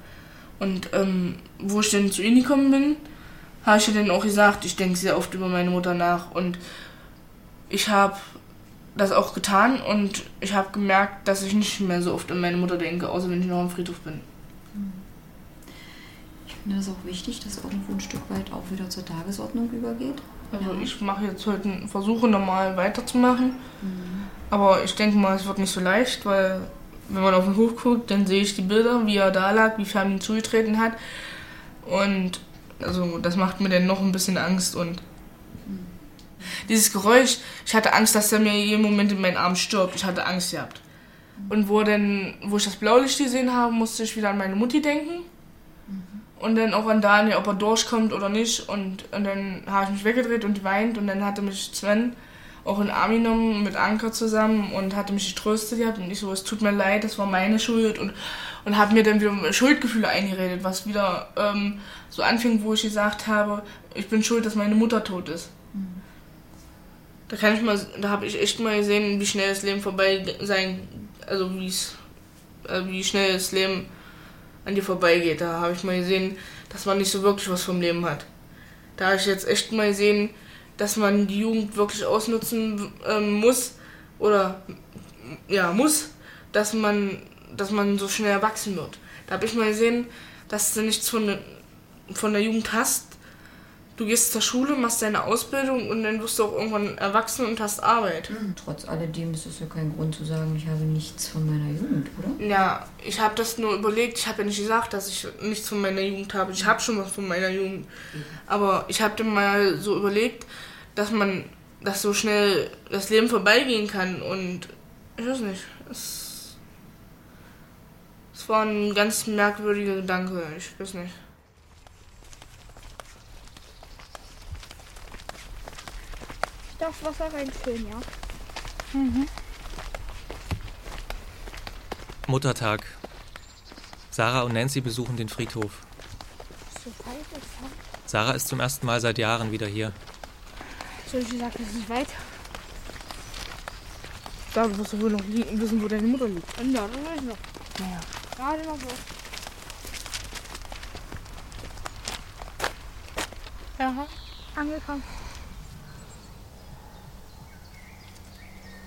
S6: Und ähm, wo ich dann zu ihnen gekommen bin, habe ich ja dann auch gesagt, ich denke sehr oft über meine Mutter nach. Und ich habe das auch getan und ich habe gemerkt, dass ich nicht mehr so oft an meine Mutter denke, außer wenn ich noch am Friedhof bin.
S7: Ich finde es auch wichtig, dass irgendwo ein Stück weit auch wieder zur Tagesordnung übergeht.
S6: Also ich mache jetzt heute einen Versuche normal weiterzumachen. Aber ich denke mal, es wird nicht so leicht, weil wenn man auf den Hof guckt, dann sehe ich die Bilder, wie er da lag, wie Fermin zugetreten hat. Und also das macht mir dann noch ein bisschen Angst und dieses Geräusch, ich hatte Angst, dass er mir jeden Moment in meinen Arm stirbt. Ich hatte Angst gehabt. Und wo dann, wo ich das Blaulicht gesehen habe, musste ich wieder an meine Mutti denken. Und dann auch an Daniel, ob er durchkommt oder nicht. Und, und dann habe ich mich weggedreht und geweint. Und dann hatte mich Sven auch in den Arm genommen mit Anker zusammen und hatte mich getröstet gehabt. Und ich so, es tut mir leid, das war meine Schuld. Und, und habe mir dann wieder Schuldgefühle eingeredet, was wieder ähm, so anfing, wo ich gesagt habe, ich bin schuld, dass meine Mutter tot ist. Da kann ich mal, da habe ich echt mal gesehen, wie schnell das Leben vorbei sein, also wie es, äh, wie schnell das Leben an dir vorbeigeht. Da habe ich mal gesehen, dass man nicht so wirklich was vom Leben hat. Da habe ich jetzt echt mal gesehen, dass man die Jugend wirklich ausnutzen ähm, muss oder ja muss, dass man, dass man so schnell erwachsen wird. Da habe ich mal gesehen, dass du nichts von, von der Jugend hast. Du gehst zur Schule, machst deine Ausbildung und dann wirst du auch irgendwann erwachsen und hast Arbeit.
S7: Trotz alledem ist es ja kein Grund zu sagen, ich habe nichts von meiner Jugend, oder?
S6: Ja, ich habe das nur überlegt. Ich habe ja nicht gesagt, dass ich nichts von meiner Jugend habe. Ich habe schon was von meiner Jugend. Aber ich habe dann mal so überlegt, dass man, dass so schnell das Leben vorbeigehen kann. Und ich weiß nicht. Es, es war ein ganz merkwürdiger Gedanke. Ich weiß nicht.
S3: Ich darf Wasser reinfüllen, ja?
S14: Mhm.
S2: Muttertag. Sarah und Nancy besuchen den Friedhof.
S3: So kalt ist es.
S2: Sarah ist zum ersten Mal seit Jahren wieder hier.
S3: So, ich gesagt, das ist nicht weit. Da wirst du wohl noch liegen, wissen, wo deine Mutter liegt. Ja, das weiß ich noch. Naja, gerade noch so. Ja, angekommen.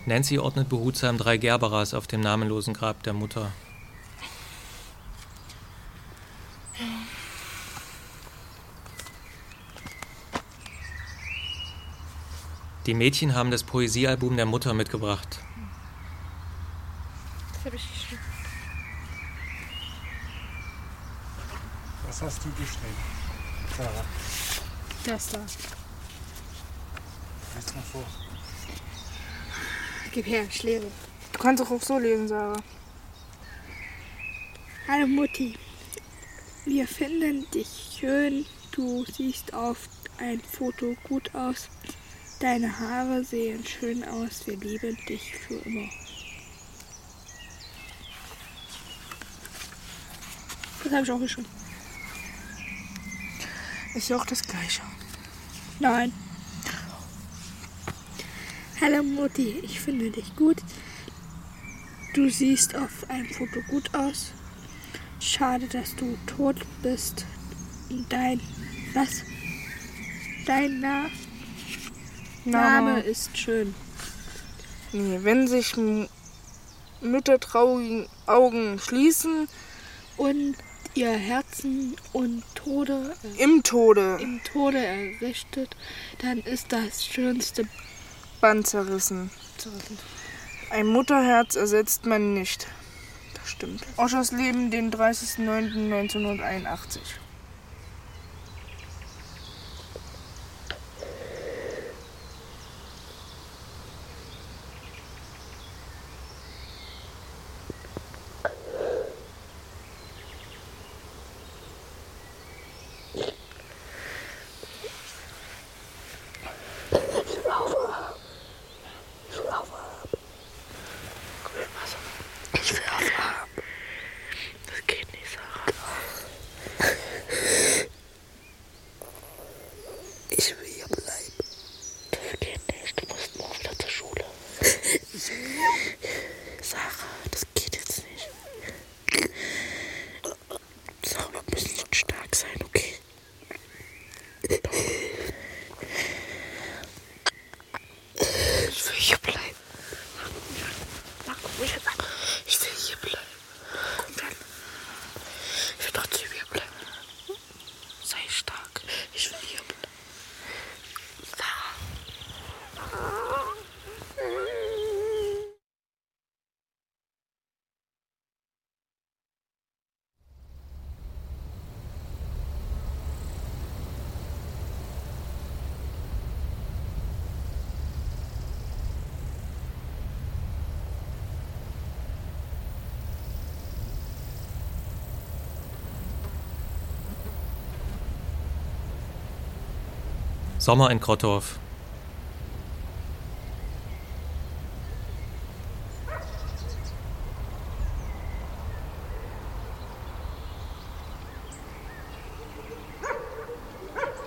S2: Nancy ordnet behutsam drei Gerberas auf dem namenlosen Grab der Mutter. Die Mädchen haben das Poesiealbum der Mutter mitgebracht.
S3: Das habe ich geschrieben.
S4: Was hast du geschrieben, Sarah?
S3: Das da.
S4: Lies mal vor.
S3: Gib her, ich lese.
S6: Du kannst doch auch so lesen, Sarah.
S3: Hallo Mutti. Wir finden dich schön. Du siehst auf ein Foto gut aus. Deine Haare sehen schön aus. Wir lieben dich für immer. Das habe ich auch geschrieben.
S6: Ist ja auch das Gleiche.
S3: Nein. Hallo Mutti, ich finde dich gut. Du siehst auf einem Foto gut aus. Schade, dass du tot bist. Dein was? Dein Na Name
S6: Name.
S3: ist schön.
S6: Nee, wenn sich Mütter traurigen Augen schließen
S3: und ihr Herzen und Tode
S6: im Tode
S3: im Tode errichtet, dann ist das schönste
S6: Band zerrissen. Ein Mutterherz ersetzt man nicht. Das stimmt. Oschers Leben, den 30.09.1981.
S13: Ich will aufhaben. Das geht nicht, Sarah. Ich will hier bleiben. Das geht nicht. Du musst morgen wieder zur Schule. Sarah, das geht jetzt nicht. Sarah, wir müssen schon stark sein, okay? Ich will hier bleiben. Ich will hier bleiben. Komm dann. Ich will trotzdem hier bleiben. Sei stark. Ich will hier bleiben.
S2: Sommer in Krottorf.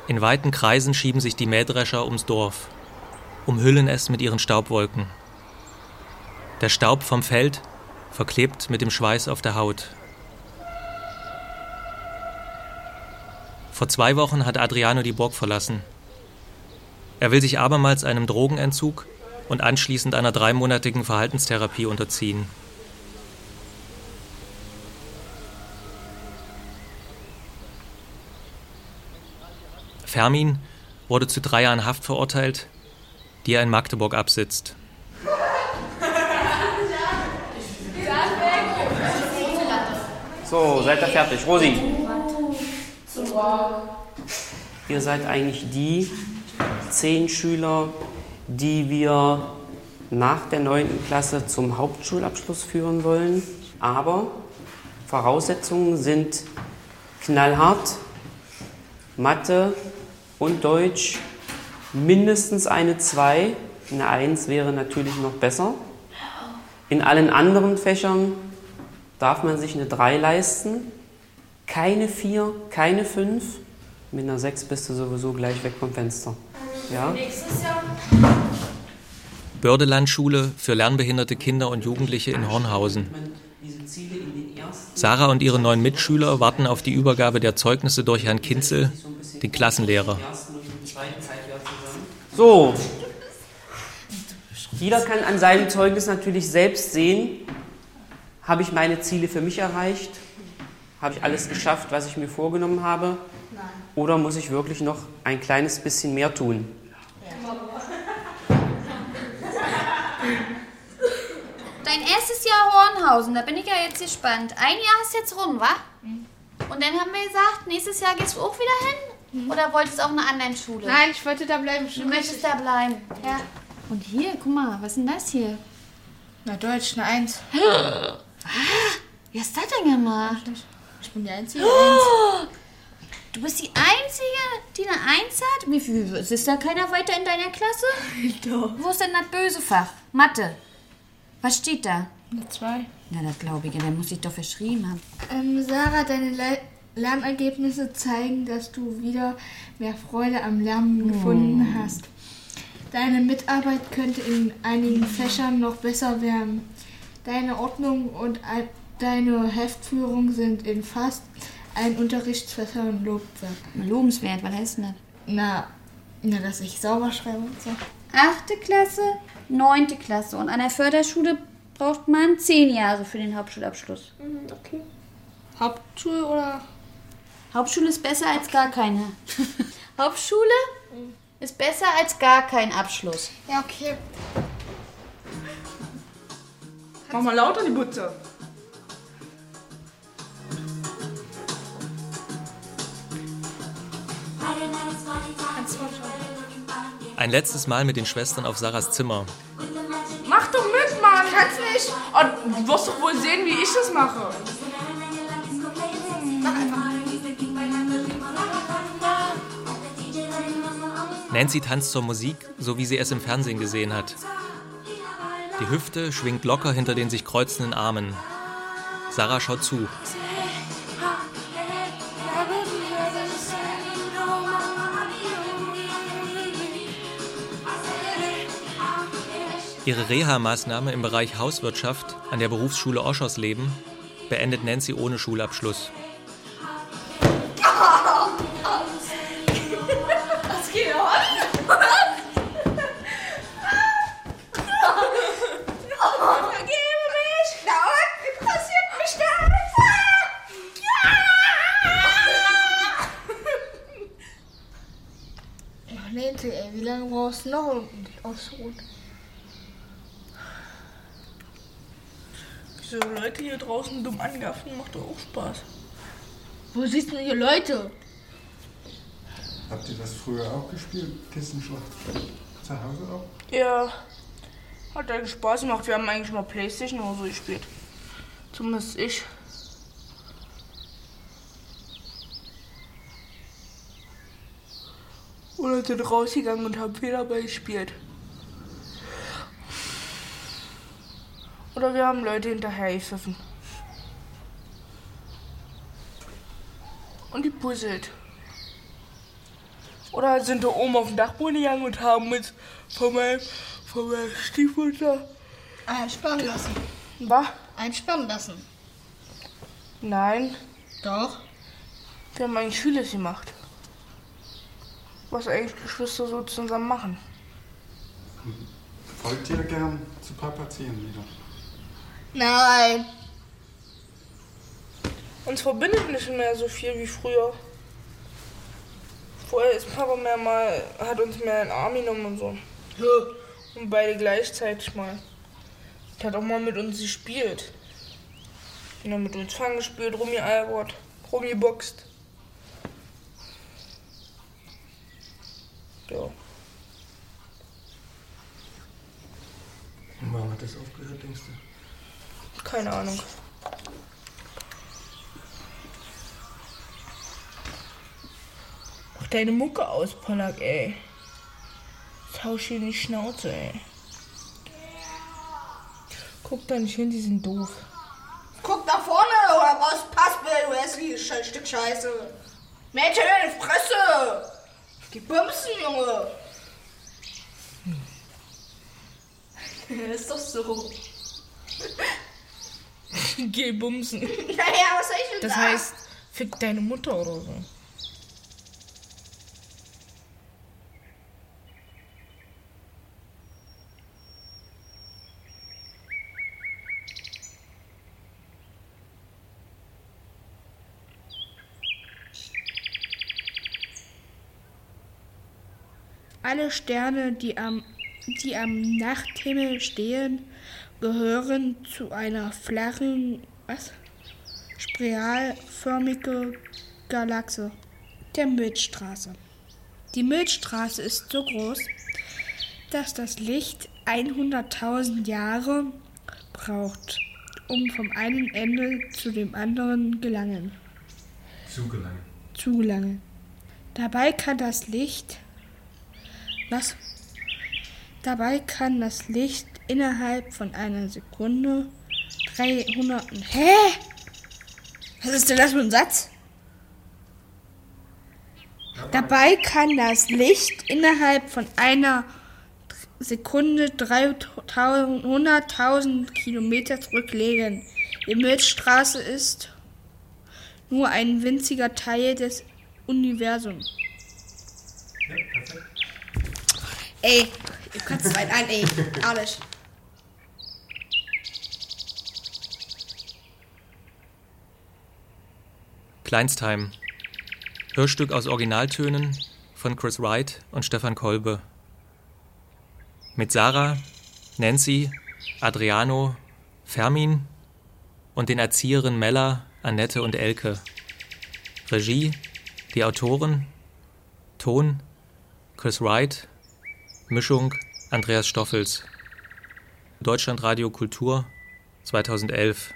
S2: In weiten Kreisen schieben sich die Mähdrescher ums Dorf, umhüllen es mit ihren Staubwolken. Der Staub vom Feld verklebt mit dem Schweiß auf der Haut. Vor zwei Wochen hat Adriano die Burg verlassen. Er will sich abermals einem Drogenentzug und anschließend einer dreimonatigen Verhaltenstherapie unterziehen. Fermin wurde zu drei Jahren Haft verurteilt, die er in Magdeburg absitzt.
S16: So, seid ihr fertig. Rosi. Ihr seid eigentlich die zehn Schüler, die wir nach der 9. Klasse zum Hauptschulabschluss führen wollen. Aber Voraussetzungen sind knallhart, Mathe und Deutsch mindestens eine 2. Eine 1 wäre natürlich noch besser. In allen anderen Fächern darf man sich eine 3 leisten. Keine 4, keine 5. Mit einer 6 bist du sowieso gleich weg vom Fenster. Ja?
S14: Nächstes Jahr.
S2: Bördelandschule für lernbehinderte Kinder und Jugendliche in Hornhausen. Sarah und ihre neuen Mitschüler warten auf die Übergabe der Zeugnisse durch Herrn Kinzel, den Klassenlehrer.
S16: So. Jeder kann an seinem Zeugnis natürlich selbst sehen, habe ich meine Ziele für mich erreicht? Habe ich alles geschafft, was ich mir vorgenommen habe? Oder muss ich wirklich noch ein kleines bisschen mehr tun?
S7: Dein erstes Jahr Hornhausen, da bin ich ja jetzt gespannt. Ein Jahr ist jetzt rum, wa? Und dann haben wir gesagt, nächstes Jahr gehst du auch wieder hin? Oder wolltest du auch in einer anderen Schule?
S3: Nein, ich wollte da bleiben.
S7: Du möchtest da bleiben. Ja. Und hier, guck mal, was ist denn das hier?
S3: Na, Deutsch, eine Eins. [gasps]
S7: Ah, wie hast du das denn gemacht?
S3: Ich bin die Einzige.
S7: Oh, du bist die Einzige, die eine Eins hat? Wie viel? Ist da keiner weiter in deiner Klasse? [laughs]
S3: Doch.
S7: Wo ist denn das böse Fach? Mathe. Was steht da?
S3: Eine Zwei.
S7: Na, das glaube ich, ja, der muss sich doch verschrieben haben.
S3: Ähm, Sarah, deine Le Lernergebnisse zeigen, dass du wieder mehr Freude am Lernen gefunden hast. Deine Mitarbeit könnte in einigen Fächern noch besser werden. Deine Ordnung und ein- deine Heftführung sind in fast allen Unterrichtsfächern lobenswert.
S7: Lobenswert, was heißt denn das?
S3: Na, na, dass ich sauber schreibe und so.
S7: Achte Klasse, neunte Klasse. Und an der Förderschule braucht man zehn Jahre für den Hauptschulabschluss.
S3: Okay. Hauptschule oder?
S7: Hauptschule ist besser als gar keine. [laughs] Hauptschule ist besser als gar kein Abschluss.
S3: Ja, okay.
S6: Mach mal lauter die Butze.
S2: Ein letztes Mal mit den Schwestern auf Sarahs Zimmer.
S6: Mach doch mit, Mann. Kannst nicht. Oh, du wirst doch wohl sehen, wie ich das mache.
S2: Nancy tanzt zur Musik, so wie sie es im Fernsehen gesehen hat. Die Hüfte schwingt locker hinter den sich kreuzenden Armen. Sarah schaut zu. Ihre Reha-Maßnahme im Bereich Hauswirtschaft an der Berufsschule Oschersleben beendet Nancy ohne Schulabschluss.
S3: Nancy, ey, wie lange brauchst du noch, um dich auszuruhen?
S6: So Leute hier draußen dumm angaffen, macht doch auch Spaß.
S3: Wo siehst du hier Leute?
S8: Habt ihr das früher auch gespielt? Kissenschlacht? Zu Hause auch?
S6: Ja. Hat eigentlich Spaß gemacht. Wir haben eigentlich mal Playstation oder so gespielt. Zumindest ich. Oder sind rausgegangen und haben Federball gespielt. Oder wir haben Leute hinterher gepfiffen. Und die puzzelt. Oder sind da oben auf dem Dachboden gegangen und haben uns von meinem, von meiner Stiefmutter
S3: Einsperren lassen.
S6: Was?
S3: Einsperren lassen.
S6: Nein.
S3: Doch.
S6: Wir haben eigentlich vieles gemacht. Was eigentlich Geschwister so zusammen machen.
S8: Wollt ihr gern zu Papa ziehen wieder?
S3: Nein.
S6: Uns verbindet nicht mehr so viel wie früher. Vorher ist Papa mehr mal, hat uns mehr in den Arm genommen und so. Und beide gleichzeitig mal. Der hat auch mal mit uns gespielt. Und dann mit uns Fang gespielt, rumgealbert, rumgeboxt. Ja.
S8: Und warum hat das aufgehört, denkst du?
S6: Keine Ahnung. Mach deine Mucke aus, Pollack, ey. Ich hier in die Schnauze, ey. Guck da nicht hin, die sind doof.
S17: Guck nach vorne oder was? Passbild, du hässliches Sche- Stück Scheiße. Mädchen Fresse! Die Bumsen, Junge! [laughs]
S6: ist doch so. [laughs] [laughs] Geh bumsen. [laughs]
S17: Naja, was soll ich denn
S6: Das
S17: sagen?
S6: heißt, fick deine Mutter oder so.
S3: Alle Sterne, die am, die am Nachthimmel stehen, gehören zu einer flachen, was? spiralförmige Galaxie, der Milchstraße. Die Milchstraße ist so groß, dass das Licht 100.000 Jahre braucht, um vom einen Ende zu dem anderen gelangen.
S8: Zu gelangen.
S3: Zu gelangen. Dabei kann das Licht was? Dabei kann das Licht innerhalb von einer Sekunde 300. Hä? Was ist denn das für ein Satz? Dabei kann das Licht innerhalb von einer Sekunde 300.000 Kilometer zurücklegen. Die Milchstraße ist nur ein winziger Teil des Universums.
S8: Ja, perfekt.
S10: Ey, ihr könnt es weit ein, ey. Ehrlich.
S2: Kleinstheim. Hörstück aus Originaltönen von Chris Wright und Stefan Kolbe. Mit Sarah, Nancy, Adriano, Fermin und den Erzieherinnen Mella, Annette und Elke. Regie, die Autoren, Ton, Chris Wright, Mischung, Andreas Stoffels. Deutschlandradio Kultur 2011